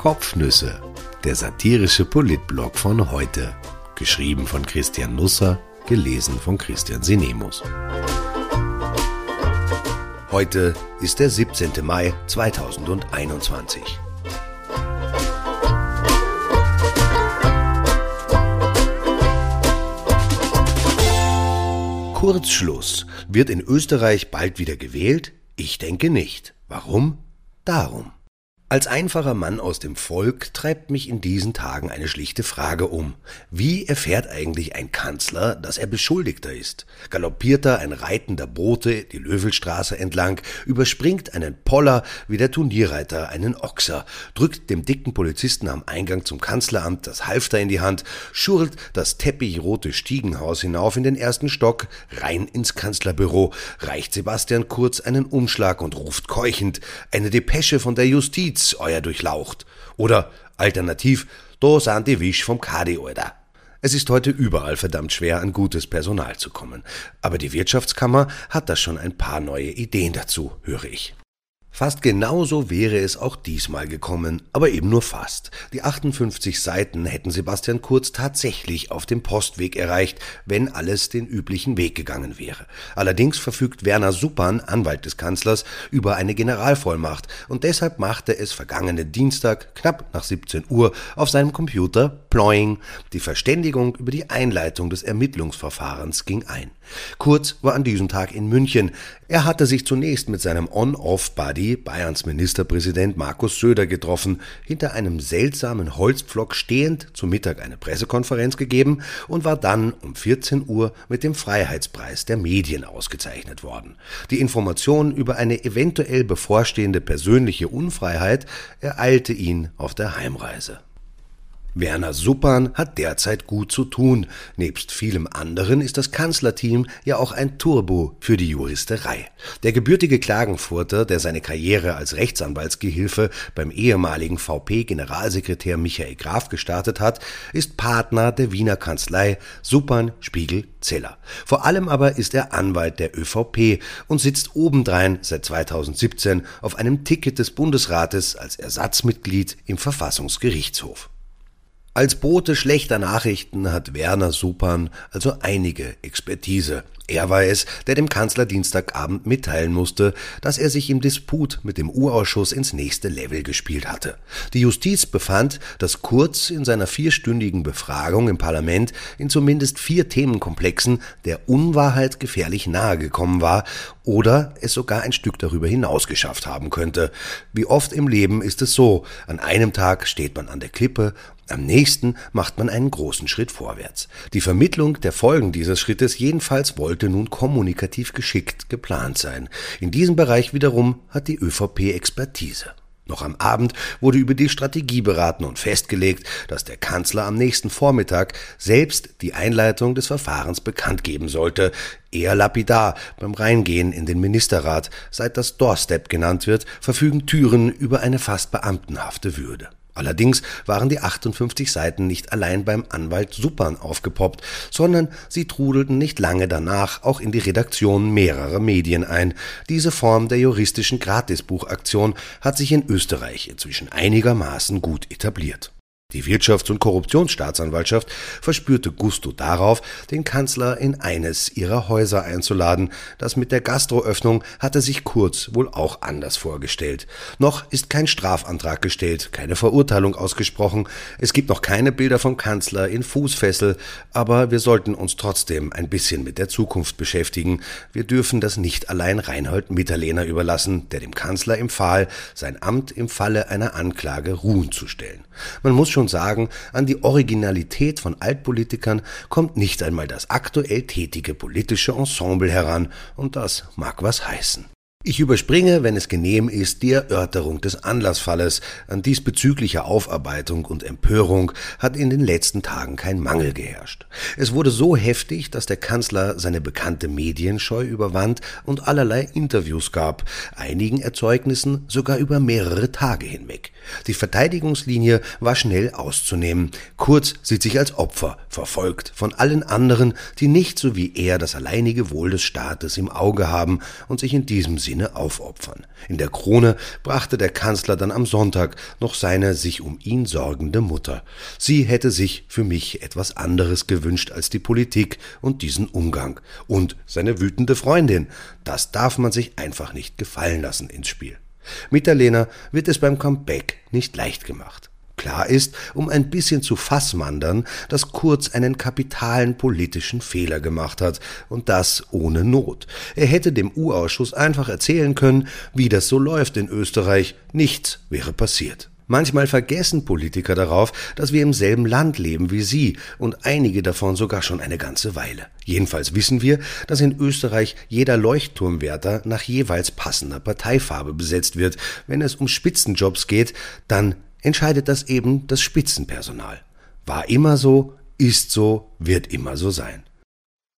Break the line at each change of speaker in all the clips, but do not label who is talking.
Kopfnüsse, der satirische Politblog von heute. Geschrieben von Christian Nusser, gelesen von Christian Sinemus. Heute ist der 17. Mai 2021. Kurzschluss. Wird in Österreich bald wieder gewählt? Ich denke nicht. Warum? Darum. Als einfacher Mann aus dem Volk treibt mich in diesen Tagen eine schlichte Frage um. Wie erfährt eigentlich ein Kanzler, dass er Beschuldigter ist? Galoppiert er ein reitender Bote die Löwelstraße entlang, überspringt einen Poller wie der Turnierreiter einen Ochser, drückt dem dicken Polizisten am Eingang zum Kanzleramt das Halfter in die Hand, schurrt das teppicgrote Stiegenhaus hinauf in den ersten Stock, rein ins Kanzlerbüro, reicht Sebastian Kurz einen Umschlag und ruft keuchend, eine Depesche von der Justiz, Witz, euer Durchlaucht. Oder alternativ, da sind die Wisch vom Kadi, Alter. Es ist heute überall verdammt schwer, an gutes Personal zu kommen. Aber die Wirtschaftskammer hat da schon ein paar neue Ideen dazu, höre ich. Fast genauso wäre es auch diesmal gekommen, aber eben nur fast. Die 58 Seiten hätten Sebastian Kurz tatsächlich auf dem Postweg erreicht, wenn alles den üblichen Weg gegangen wäre. Allerdings verfügt Werner Suppan, Anwalt des Kanzlers, über eine Generalvollmacht und deshalb machte es vergangenen Dienstag knapp nach 17 Uhr auf seinem Computer Ploying. Die Verständigung über die Einleitung des Ermittlungsverfahrens ging ein. Kurz war an diesem Tag in München. Er hatte sich zunächst mit seinem On-Off-Buddy Bayerns Ministerpräsident Markus Söder getroffen, hinter einem seltsamen Holzpflock stehend zu Mittag eine Pressekonferenz gegeben und war dann um 14 Uhr mit dem Freiheitspreis der Medien ausgezeichnet worden. Die Information über eine eventuell bevorstehende persönliche Unfreiheit ereilte ihn auf der Heimreise. Werner Suppan hat derzeit gut zu tun. Nebst vielem anderen ist das Kanzlerteam ja auch ein Turbo für die Juristerei. Der gebürtige Klagenfurter, der seine Karriere als Rechtsanwaltsgehilfe beim ehemaligen VP-Generalsekretär Michael Graf gestartet hat, ist Partner der Wiener Kanzlei Suppan Spiegel Zeller. Vor allem aber ist er Anwalt der ÖVP und sitzt obendrein seit 2017 auf einem Ticket des Bundesrates als Ersatzmitglied im Verfassungsgerichtshof. Als Bote schlechter Nachrichten hat Werner Suppan also einige Expertise. Er war es, der dem Kanzler Dienstagabend mitteilen musste, dass er sich im Disput mit dem U-Ausschuss ins nächste Level gespielt hatte. Die Justiz befand, dass Kurz in seiner vierstündigen Befragung im Parlament in zumindest vier Themenkomplexen der Unwahrheit gefährlich nahe gekommen war oder es sogar ein Stück darüber hinaus geschafft haben könnte. Wie oft im Leben ist es so, an einem Tag steht man an der Klippe, am nächsten macht man einen großen Schritt vorwärts. Die Vermittlung der Folgen dieses Schrittes jedenfalls wollte nun kommunikativ geschickt geplant sein. In diesem Bereich wiederum hat die ÖVP Expertise. Noch am Abend wurde über die Strategie beraten und festgelegt, dass der Kanzler am nächsten Vormittag selbst die Einleitung des Verfahrens bekannt geben sollte. Eher lapidar beim Reingehen in den Ministerrat, seit das Doorstep genannt wird, verfügen Türen über eine fast beamtenhafte Würde. Allerdings waren die 58 Seiten nicht allein beim Anwalt Suppern aufgepoppt, sondern sie trudelten nicht lange danach auch in die Redaktion mehrerer Medien ein. Diese Form der juristischen Gratisbuchaktion hat sich in Österreich inzwischen einigermaßen gut etabliert. Die Wirtschafts- und Korruptionsstaatsanwaltschaft verspürte Gusto darauf, den Kanzler in eines ihrer Häuser einzuladen. Das mit der Gastroöffnung hatte sich Kurz wohl auch anders vorgestellt. Noch ist kein Strafantrag gestellt, keine Verurteilung ausgesprochen. Es gibt noch keine Bilder vom Kanzler in Fußfessel, aber wir sollten uns trotzdem ein bisschen mit der Zukunft beschäftigen. Wir dürfen das nicht allein Reinhold Mitterlehner überlassen, der dem Kanzler empfahl, sein Amt im Falle einer Anklage ruhen zu stellen. Man muss schon schon sagen, an die Originalität von Altpolitikern kommt nicht einmal das aktuell tätige politische Ensemble heran, und das mag was heißen. Ich überspringe, wenn es genehm ist, die Erörterung des Anlassfalles. An diesbezüglicher Aufarbeitung und Empörung hat in den letzten Tagen kein Mangel geherrscht. Es wurde so heftig, dass der Kanzler seine bekannte Medienscheu überwand und allerlei Interviews gab, einigen Erzeugnissen sogar über mehrere Tage hinweg. Die Verteidigungslinie war schnell auszunehmen. Kurz sieht sich als Opfer, verfolgt von allen anderen, die nicht so wie er das alleinige Wohl des Staates im Auge haben und sich in diesem aufopfern. In der Krone brachte der Kanzler dann am Sonntag noch seine sich um ihn sorgende Mutter. Sie hätte sich für mich etwas anderes gewünscht als die Politik und diesen Umgang. Und seine wütende Freundin. Das darf man sich einfach nicht gefallen lassen ins Spiel. Mitterlehner wird es beim Comeback nicht leicht gemacht. Klar ist, um ein bisschen zu fassmandern, dass Kurz einen kapitalen politischen Fehler gemacht hat, und das ohne Not. Er hätte dem U-Ausschuss einfach erzählen können, wie das so läuft in Österreich, nichts wäre passiert. Manchmal vergessen Politiker darauf, dass wir im selben Land leben wie sie und einige davon sogar schon eine ganze Weile. Jedenfalls wissen wir, dass in Österreich jeder Leuchtturmwärter nach jeweils passender Parteifarbe besetzt wird. Wenn es um Spitzenjobs geht, dann entscheidet das eben das Spitzenpersonal. War immer so, ist so, wird immer so sein.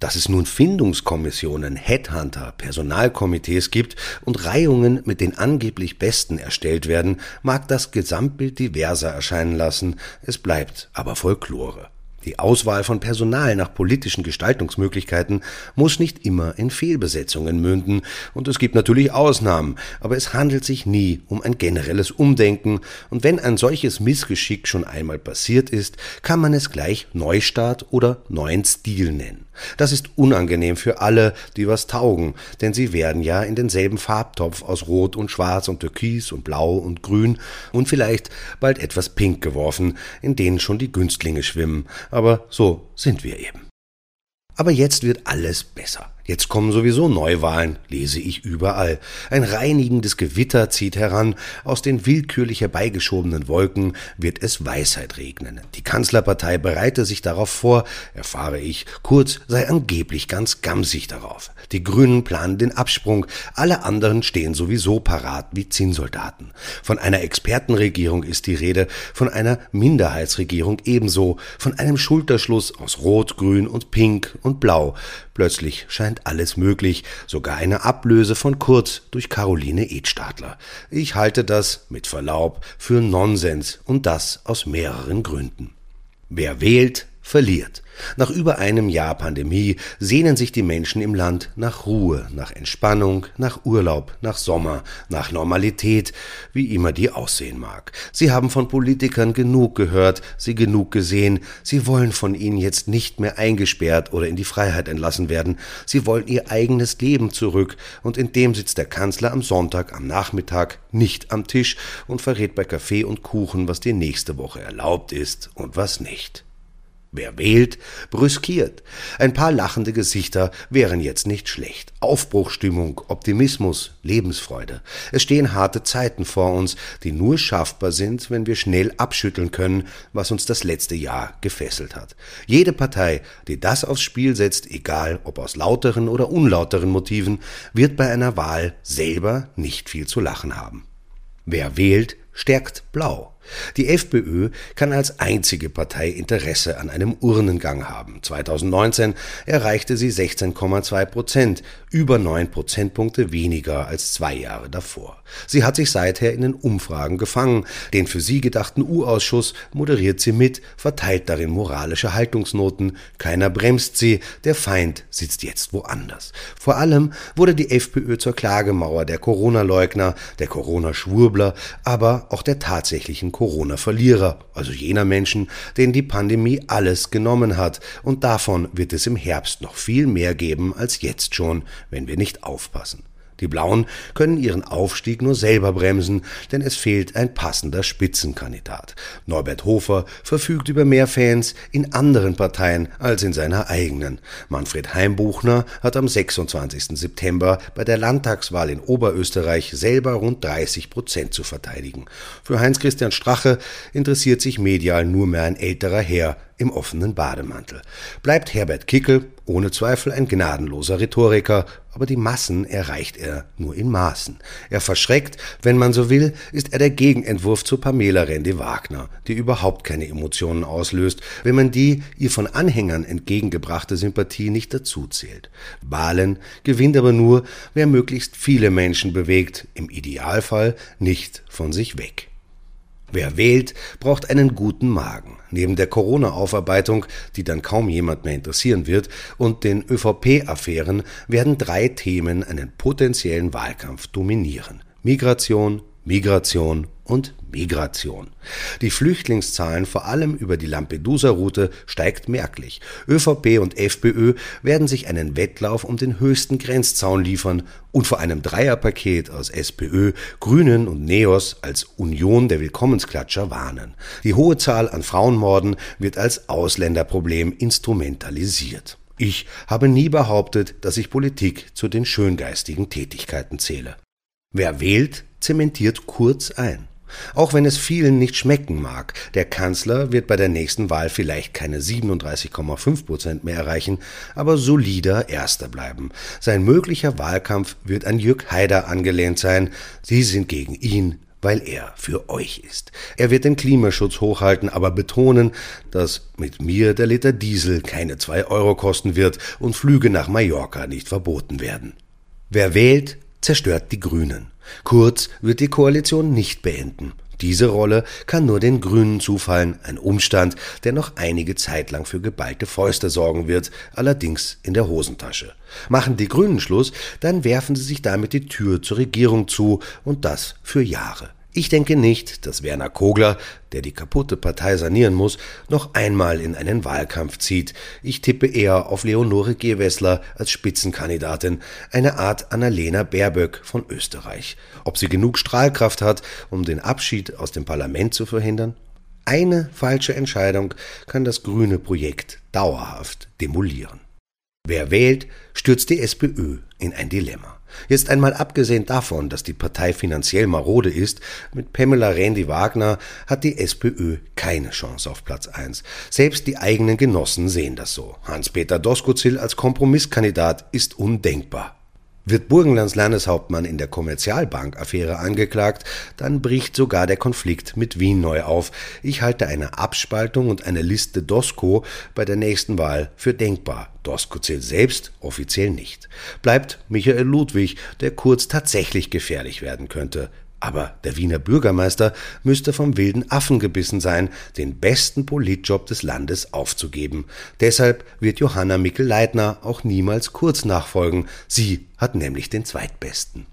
Dass es nun Findungskommissionen, Headhunter, Personalkomitees gibt und Reihungen mit den angeblich Besten erstellt werden, mag das Gesamtbild diverser erscheinen lassen, es bleibt aber Folklore. Die Auswahl von Personal nach politischen Gestaltungsmöglichkeiten muss nicht immer in Fehlbesetzungen münden, und es gibt natürlich Ausnahmen, aber es handelt sich nie um ein generelles Umdenken, und wenn ein solches Missgeschick schon einmal passiert ist, kann man es gleich Neustart oder neuen Stil nennen. Das ist unangenehm für alle, die was taugen, denn sie werden ja in denselben Farbtopf aus Rot und Schwarz und Türkis und Blau und Grün und vielleicht bald etwas Pink geworfen, in denen schon die Günstlinge schwimmen, aber so sind wir eben. Aber jetzt wird alles besser. Jetzt kommen sowieso Neuwahlen, lese ich überall. Ein reinigendes Gewitter zieht heran, aus den willkürlich herbeigeschobenen Wolken wird es Weisheit regnen. Die Kanzlerpartei bereite sich darauf vor, erfahre ich, Kurz sei angeblich ganz gamsig darauf. Die Grünen planen den Absprung, alle anderen stehen sowieso parat wie Zinnsoldaten. Von einer Expertenregierung ist die Rede, von einer Minderheitsregierung ebenso, von einem Schulterschluss aus Rot, Grün und Pink und Blau. Plötzlich scheint alles möglich, sogar eine Ablöse von Kurz durch Caroline Edstadler. Ich halte das, mit Verlaub, für Nonsens und das aus mehreren Gründen. Wer wählt, verliert. Nach über einem Jahr Pandemie sehnen sich die Menschen im Land nach Ruhe, nach Entspannung, nach Urlaub, nach Sommer, nach Normalität, wie immer die aussehen mag. Sie haben von Politikern genug gehört, sie genug gesehen, sie wollen von ihnen jetzt nicht mehr eingesperrt oder in die Freiheit entlassen werden, sie wollen ihr eigenes Leben zurück, und in dem sitzt der Kanzler am Sonntag am Nachmittag nicht am Tisch und verrät bei Kaffee und Kuchen, was die nächste Woche erlaubt ist und was nicht. Wer wählt, brüskiert. Ein paar lachende Gesichter wären jetzt nicht schlecht. Aufbruchstimmung, Optimismus, Lebensfreude. Es stehen harte Zeiten vor uns, die nur schaffbar sind, wenn wir schnell abschütteln können, was uns das letzte Jahr gefesselt hat. Jede Partei, die das aufs Spiel setzt, egal ob aus lauteren oder unlauteren Motiven, wird bei einer Wahl selber nicht viel zu lachen haben. Wer wählt, stärkt Blau. Die FPÖ kann als einzige Partei Interesse an einem Urnengang haben. 2019 erreichte sie 16,2 Prozent, über neun Prozentpunkte weniger als zwei Jahre davor. Sie hat sich seither in den Umfragen gefangen. Den für sie gedachten U-Ausschuss moderiert sie mit, verteilt darin moralische Haltungsnoten. Keiner bremst sie, der Feind sitzt jetzt woanders. Vor allem wurde die FPÖ zur Klagemauer der Corona-Leugner, der Corona-Schwurbler, aber auch der tatsächlichen Corona-Verlierer, also jener Menschen, denen die Pandemie alles genommen hat. Und davon wird es im Herbst noch viel mehr geben als jetzt schon, wenn wir nicht aufpassen. Die Blauen können ihren Aufstieg nur selber bremsen, denn es fehlt ein passender Spitzenkandidat. Norbert Hofer verfügt über mehr Fans in anderen Parteien als in seiner eigenen. Manfred Heimbuchner hat am 26. September bei der Landtagswahl in Oberösterreich selber rund 30 Prozent zu verteidigen. Für Heinz-Christian Strache interessiert sich medial nur mehr ein älterer Herr, im offenen Bademantel. Bleibt Herbert Kickel ohne Zweifel ein gnadenloser Rhetoriker, aber die Massen erreicht er nur in Maßen. Er verschreckt, wenn man so will, ist er der Gegenentwurf zu Pamela Rendi-Wagner, die überhaupt keine Emotionen auslöst, wenn man die ihr von Anhängern entgegengebrachte Sympathie nicht dazuzählt. Wahlen gewinnt aber nur, wer möglichst viele Menschen bewegt, im Idealfall nicht von sich weg. Wer wählt, braucht einen guten Magen. Neben der Corona-Aufarbeitung, die dann kaum jemand mehr interessieren wird, und den ÖVP-Affären werden drei Themen einen potenziellen Wahlkampf dominieren. Migration, Migration und Migration. Die Flüchtlingszahlen, vor allem über die Lampedusa-Route, steigt merklich. ÖVP und FPÖ werden sich einen Wettlauf um den höchsten Grenzzaun liefern und vor einem Dreierpaket aus SPÖ, Grünen und Neos als Union der Willkommensklatscher warnen. Die hohe Zahl an Frauenmorden wird als Ausländerproblem instrumentalisiert. Ich habe nie behauptet, dass ich Politik zu den schöngeistigen Tätigkeiten zähle. Wer wählt, zementiert Kurz ein. Auch wenn es vielen nicht schmecken mag, der Kanzler wird bei der nächsten Wahl vielleicht keine 37,5 Prozent mehr erreichen, aber solider Erster bleiben. Sein möglicher Wahlkampf wird an Jürg Haider angelehnt sein. Sie sind gegen ihn, weil er für euch ist. Er wird den Klimaschutz hochhalten, aber betonen, dass mit mir der Liter Diesel keine zwei Euro kosten wird und Flüge nach Mallorca nicht verboten werden. Wer wählt, zerstört die Grünen. Kurz wird die Koalition nicht beenden. Diese Rolle kann nur den Grünen zufallen, ein Umstand, der noch einige Zeit lang für geballte Fäuste sorgen wird, allerdings in der Hosentasche. Machen die Grünen Schluss, dann werfen sie sich damit die Tür zur Regierung zu, und das für Jahre. Ich denke nicht, dass Werner Kogler, der die kaputte Partei sanieren muss, noch einmal in einen Wahlkampf zieht. Ich tippe eher auf Leonore Gewessler als Spitzenkandidatin, eine Art Annalena Baerböck von Österreich. Ob sie genug Strahlkraft hat, um den Abschied aus dem Parlament zu verhindern? Eine falsche Entscheidung kann das grüne Projekt dauerhaft demolieren. Wer wählt, stürzt die SPÖ in ein Dilemma. Jetzt einmal abgesehen davon, dass die Partei finanziell marode ist, mit Pamela Randy-Wagner hat die SPÖ keine Chance auf Platz 1. Selbst die eigenen Genossen sehen das so. Hans-Peter Doskozil als Kompromisskandidat ist undenkbar. Wird Burgenlands Landeshauptmann in der Kommerzialbank-Affäre angeklagt, dann bricht sogar der Konflikt mit Wien neu auf. Ich halte eine Abspaltung und eine Liste Dosko bei der nächsten Wahl für denkbar. Dosko zählt selbst offiziell nicht. Bleibt Michael Ludwig, der kurz tatsächlich gefährlich werden könnte. Aber der Wiener Bürgermeister müsste vom wilden Affen gebissen sein, den besten Politjob des Landes aufzugeben. Deshalb wird Johanna Mikl-Leitner auch niemals kurz nachfolgen. Sie hat nämlich den zweitbesten.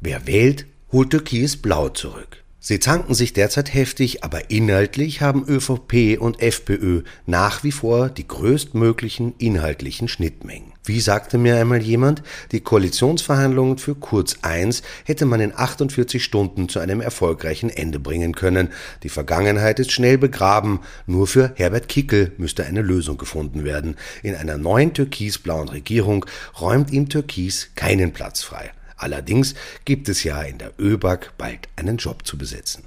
Wer wählt, holt Türkis Blau zurück. Sie zanken sich derzeit heftig, aber inhaltlich haben ÖVP und FPÖ nach wie vor die größtmöglichen inhaltlichen Schnittmengen. Wie sagte mir einmal jemand, die Koalitionsverhandlungen für Kurz 1 hätte man in 48 Stunden zu einem erfolgreichen Ende bringen können. Die Vergangenheit ist schnell begraben, nur für Herbert Kickel müsste eine Lösung gefunden werden. In einer neuen türkisblauen Regierung räumt ihm Türkis keinen Platz frei. Allerdings gibt es ja in der ÖBAG bald einen Job zu besetzen.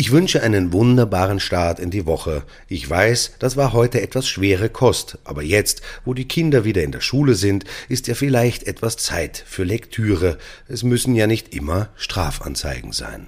Ich wünsche einen wunderbaren Start in die Woche. Ich weiß, das war heute etwas schwere Kost, aber jetzt, wo die Kinder wieder in der Schule sind, ist ja vielleicht etwas Zeit für Lektüre. Es müssen ja nicht immer Strafanzeigen sein.